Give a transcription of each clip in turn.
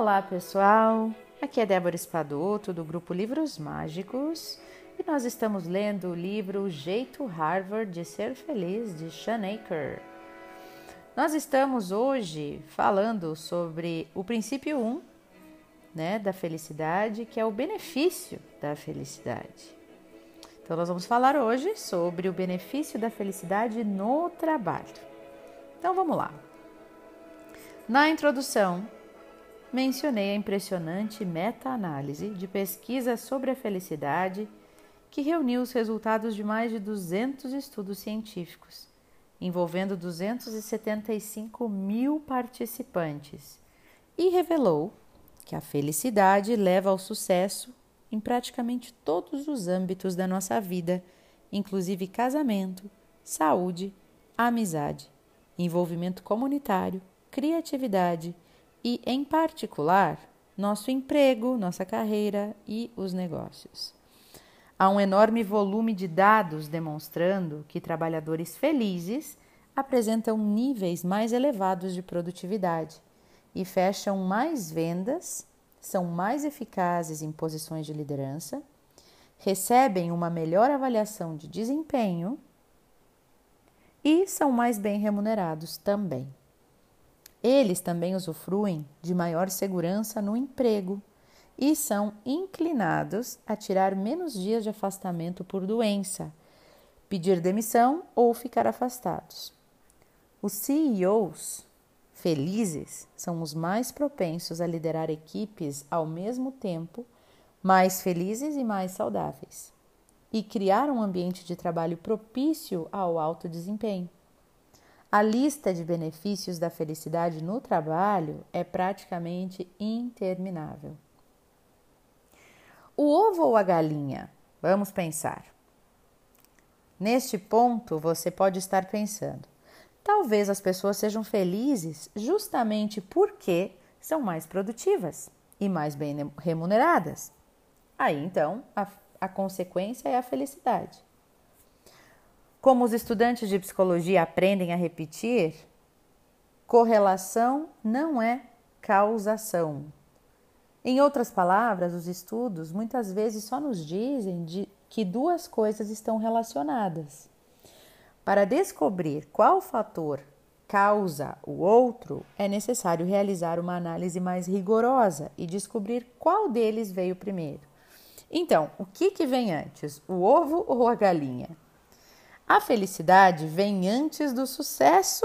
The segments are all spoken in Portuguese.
Olá, pessoal! Aqui é Débora Espadoto, do grupo Livros Mágicos, e nós estamos lendo o livro Jeito Harvard de Ser Feliz, de Sean Aker. Nós estamos hoje falando sobre o princípio 1 né, da felicidade, que é o benefício da felicidade. Então, nós vamos falar hoje sobre o benefício da felicidade no trabalho. Então, vamos lá. Na introdução, mencionei a impressionante meta-análise de pesquisa sobre a felicidade que reuniu os resultados de mais de 200 estudos científicos, envolvendo 275 mil participantes, e revelou que a felicidade leva ao sucesso em praticamente todos os âmbitos da nossa vida, inclusive casamento, saúde, amizade, envolvimento comunitário, criatividade e, em particular, nosso emprego, nossa carreira e os negócios. Há um enorme volume de dados demonstrando que trabalhadores felizes apresentam níveis mais elevados de produtividade e fecham mais vendas, são mais eficazes em posições de liderança, recebem uma melhor avaliação de desempenho e são mais bem remunerados também. Eles também usufruem de maior segurança no emprego e são inclinados a tirar menos dias de afastamento por doença, pedir demissão ou ficar afastados. Os CEOs felizes são os mais propensos a liderar equipes ao mesmo tempo, mais felizes e mais saudáveis, e criar um ambiente de trabalho propício ao alto desempenho. A lista de benefícios da felicidade no trabalho é praticamente interminável. O ovo ou a galinha? Vamos pensar. Neste ponto, você pode estar pensando: Talvez as pessoas sejam felizes justamente porque são mais produtivas e mais bem remuneradas. Aí então a, a consequência é a felicidade. Como os estudantes de psicologia aprendem a repetir, correlação não é causação. Em outras palavras, os estudos muitas vezes só nos dizem de que duas coisas estão relacionadas. Para descobrir qual fator causa o outro, é necessário realizar uma análise mais rigorosa e descobrir qual deles veio primeiro. Então, o que, que vem antes, o ovo ou a galinha? A felicidade vem antes do sucesso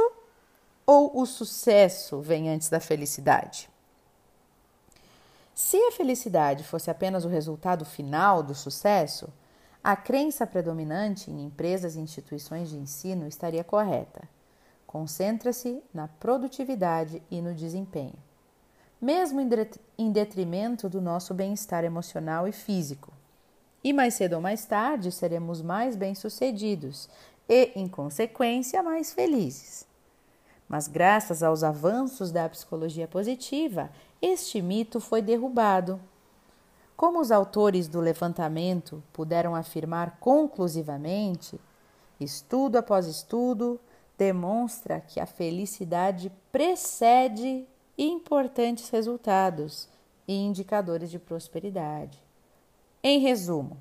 ou o sucesso vem antes da felicidade? Se a felicidade fosse apenas o resultado final do sucesso, a crença predominante em empresas e instituições de ensino estaria correta. Concentra-se na produtividade e no desempenho, mesmo em detrimento do nosso bem-estar emocional e físico. E mais cedo ou mais tarde seremos mais bem-sucedidos e, em consequência, mais felizes. Mas, graças aos avanços da psicologia positiva, este mito foi derrubado como os autores do levantamento puderam afirmar conclusivamente, estudo após estudo demonstra que a felicidade precede importantes resultados e indicadores de prosperidade. Em resumo,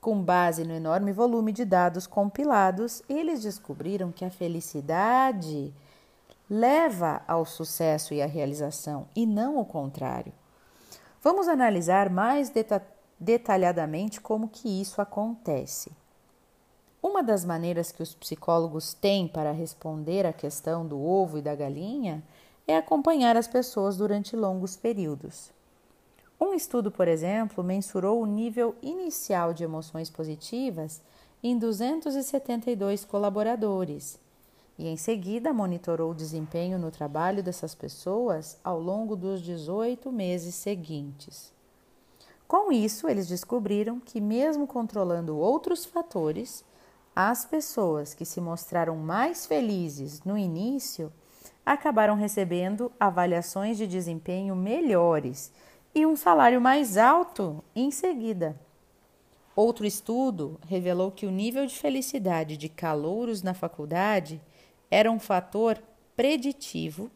com base no enorme volume de dados compilados, eles descobriram que a felicidade leva ao sucesso e à realização, e não o contrário. Vamos analisar mais deta detalhadamente como que isso acontece. Uma das maneiras que os psicólogos têm para responder à questão do ovo e da galinha é acompanhar as pessoas durante longos períodos. Um estudo, por exemplo, mensurou o nível inicial de emoções positivas em 272 colaboradores e, em seguida, monitorou o desempenho no trabalho dessas pessoas ao longo dos 18 meses seguintes. Com isso, eles descobriram que, mesmo controlando outros fatores, as pessoas que se mostraram mais felizes no início acabaram recebendo avaliações de desempenho melhores e um salário mais alto em seguida. Outro estudo revelou que o nível de felicidade de calouros na faculdade era um fator preditivo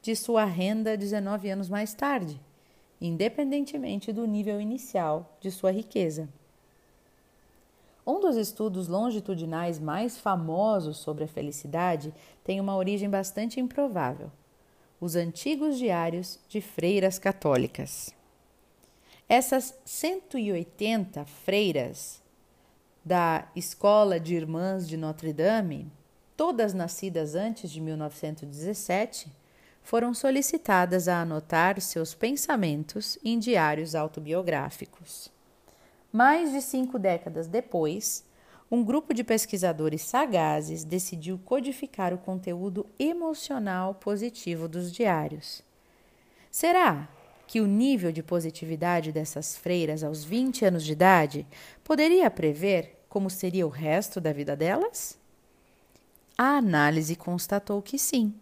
de sua renda 19 anos mais tarde, independentemente do nível inicial de sua riqueza. Um dos estudos longitudinais mais famosos sobre a felicidade tem uma origem bastante improvável: os antigos diários de freiras católicas. Essas 180 freiras da Escola de Irmãs de Notre Dame, todas nascidas antes de 1917, foram solicitadas a anotar seus pensamentos em diários autobiográficos. Mais de cinco décadas depois, um grupo de pesquisadores sagazes decidiu codificar o conteúdo emocional positivo dos diários. Será que o nível de positividade dessas freiras aos 20 anos de idade poderia prever como seria o resto da vida delas? A análise constatou que sim.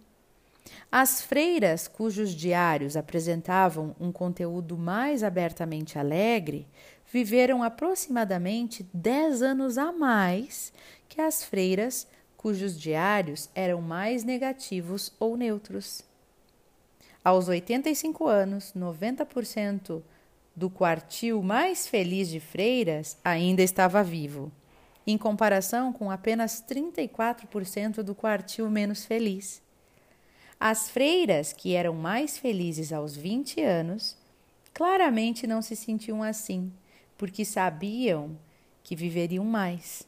As freiras cujos diários apresentavam um conteúdo mais abertamente alegre viveram aproximadamente 10 anos a mais que as freiras cujos diários eram mais negativos ou neutros. Aos 85 anos, 90% do quartil mais feliz de freiras ainda estava vivo, em comparação com apenas 34% do quartil menos feliz. As freiras que eram mais felizes aos 20 anos claramente não se sentiam assim, porque sabiam que viveriam mais.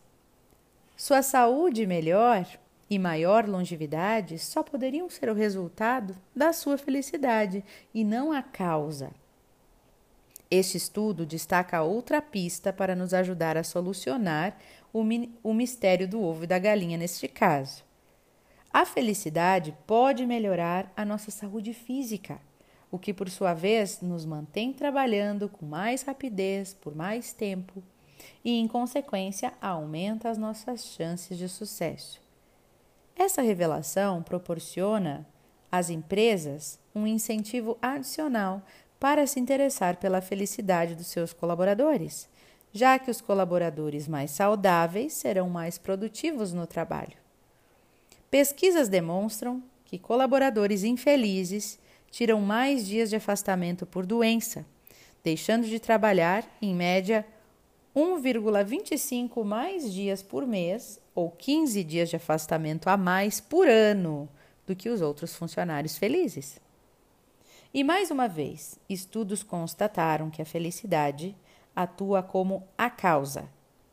Sua saúde melhor e maior longevidade só poderiam ser o resultado da sua felicidade e não a causa. Este estudo destaca outra pista para nos ajudar a solucionar o, o mistério do ovo e da galinha neste caso. A felicidade pode melhorar a nossa saúde física, o que por sua vez nos mantém trabalhando com mais rapidez por mais tempo e, em consequência, aumenta as nossas chances de sucesso. Essa revelação proporciona às empresas um incentivo adicional para se interessar pela felicidade dos seus colaboradores, já que os colaboradores mais saudáveis serão mais produtivos no trabalho. Pesquisas demonstram que colaboradores infelizes tiram mais dias de afastamento por doença, deixando de trabalhar, em média, 1,25 mais dias por mês ou 15 dias de afastamento a mais por ano do que os outros funcionários felizes. E mais uma vez, estudos constataram que a felicidade atua como a causa,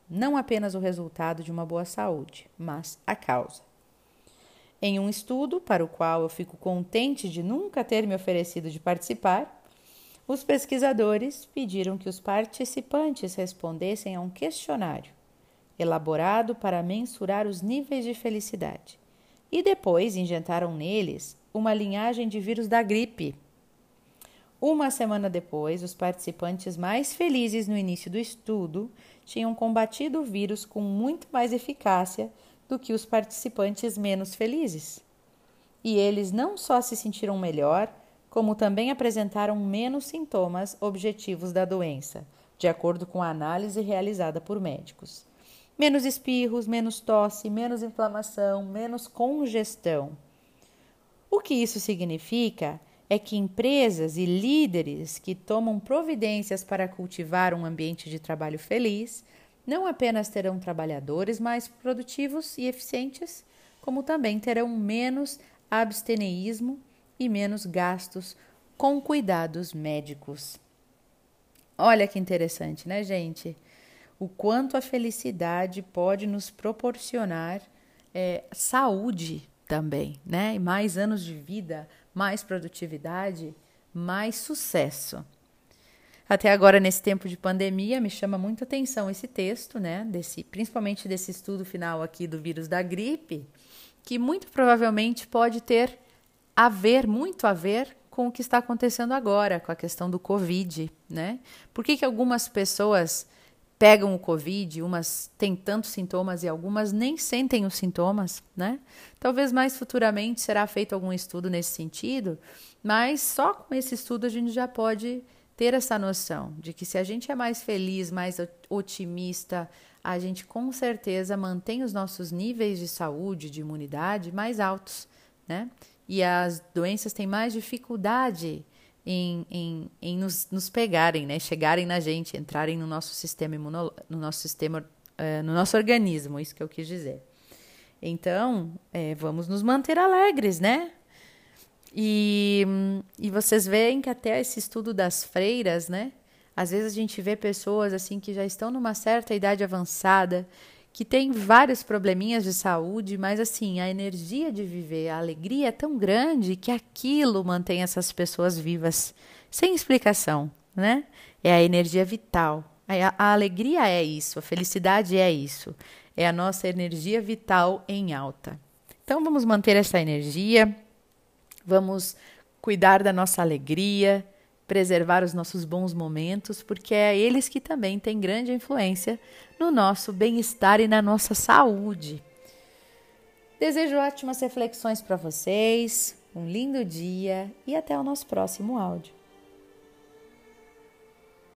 não apenas o resultado de uma boa saúde, mas a causa. Em um estudo, para o qual eu fico contente de nunca ter me oferecido de participar, os pesquisadores pediram que os participantes respondessem a um questionário elaborado para mensurar os níveis de felicidade e depois injetaram neles uma linhagem de vírus da gripe. Uma semana depois, os participantes mais felizes no início do estudo tinham combatido o vírus com muito mais eficácia do que os participantes menos felizes. E eles não só se sentiram melhor, como também apresentaram menos sintomas objetivos da doença, de acordo com a análise realizada por médicos. Menos espirros, menos tosse, menos inflamação, menos congestão. O que isso significa é que empresas e líderes que tomam providências para cultivar um ambiente de trabalho feliz não apenas terão trabalhadores mais produtivos e eficientes, como também terão menos absteneísmo e menos gastos com cuidados médicos. Olha que interessante, né, gente? O quanto a felicidade pode nos proporcionar é, saúde também, né? Mais anos de vida, mais produtividade, mais sucesso. Até agora, nesse tempo de pandemia, me chama muita atenção esse texto, né? Desse, principalmente desse estudo final aqui do vírus da gripe, que muito provavelmente pode ter a ver, muito a ver com o que está acontecendo agora, com a questão do Covid, né? Por que, que algumas pessoas pegam o Covid, umas têm tantos sintomas e algumas nem sentem os sintomas, né? Talvez mais futuramente será feito algum estudo nesse sentido, mas só com esse estudo a gente já pode ter essa noção de que se a gente é mais feliz, mais otimista, a gente com certeza mantém os nossos níveis de saúde, de imunidade mais altos, né? E as doenças têm mais dificuldade em, em, em nos, nos, pegarem, né? Chegarem na gente, entrarem no nosso sistema imuno, no nosso sistema, uh, no nosso organismo, isso que eu quis dizer. Então, é, vamos nos manter alegres, né? E, e vocês veem que até esse estudo das freiras, né? Às vezes a gente vê pessoas assim que já estão numa certa idade avançada, que tem vários probleminhas de saúde, mas assim, a energia de viver, a alegria é tão grande que aquilo mantém essas pessoas vivas, sem explicação, né? É a energia vital. A, a alegria é isso, a felicidade é isso. É a nossa energia vital em alta. Então vamos manter essa energia, vamos cuidar da nossa alegria, preservar os nossos bons momentos, porque é eles que também têm grande influência no nosso bem-estar e na nossa saúde. Desejo ótimas reflexões para vocês, um lindo dia e até o nosso próximo áudio.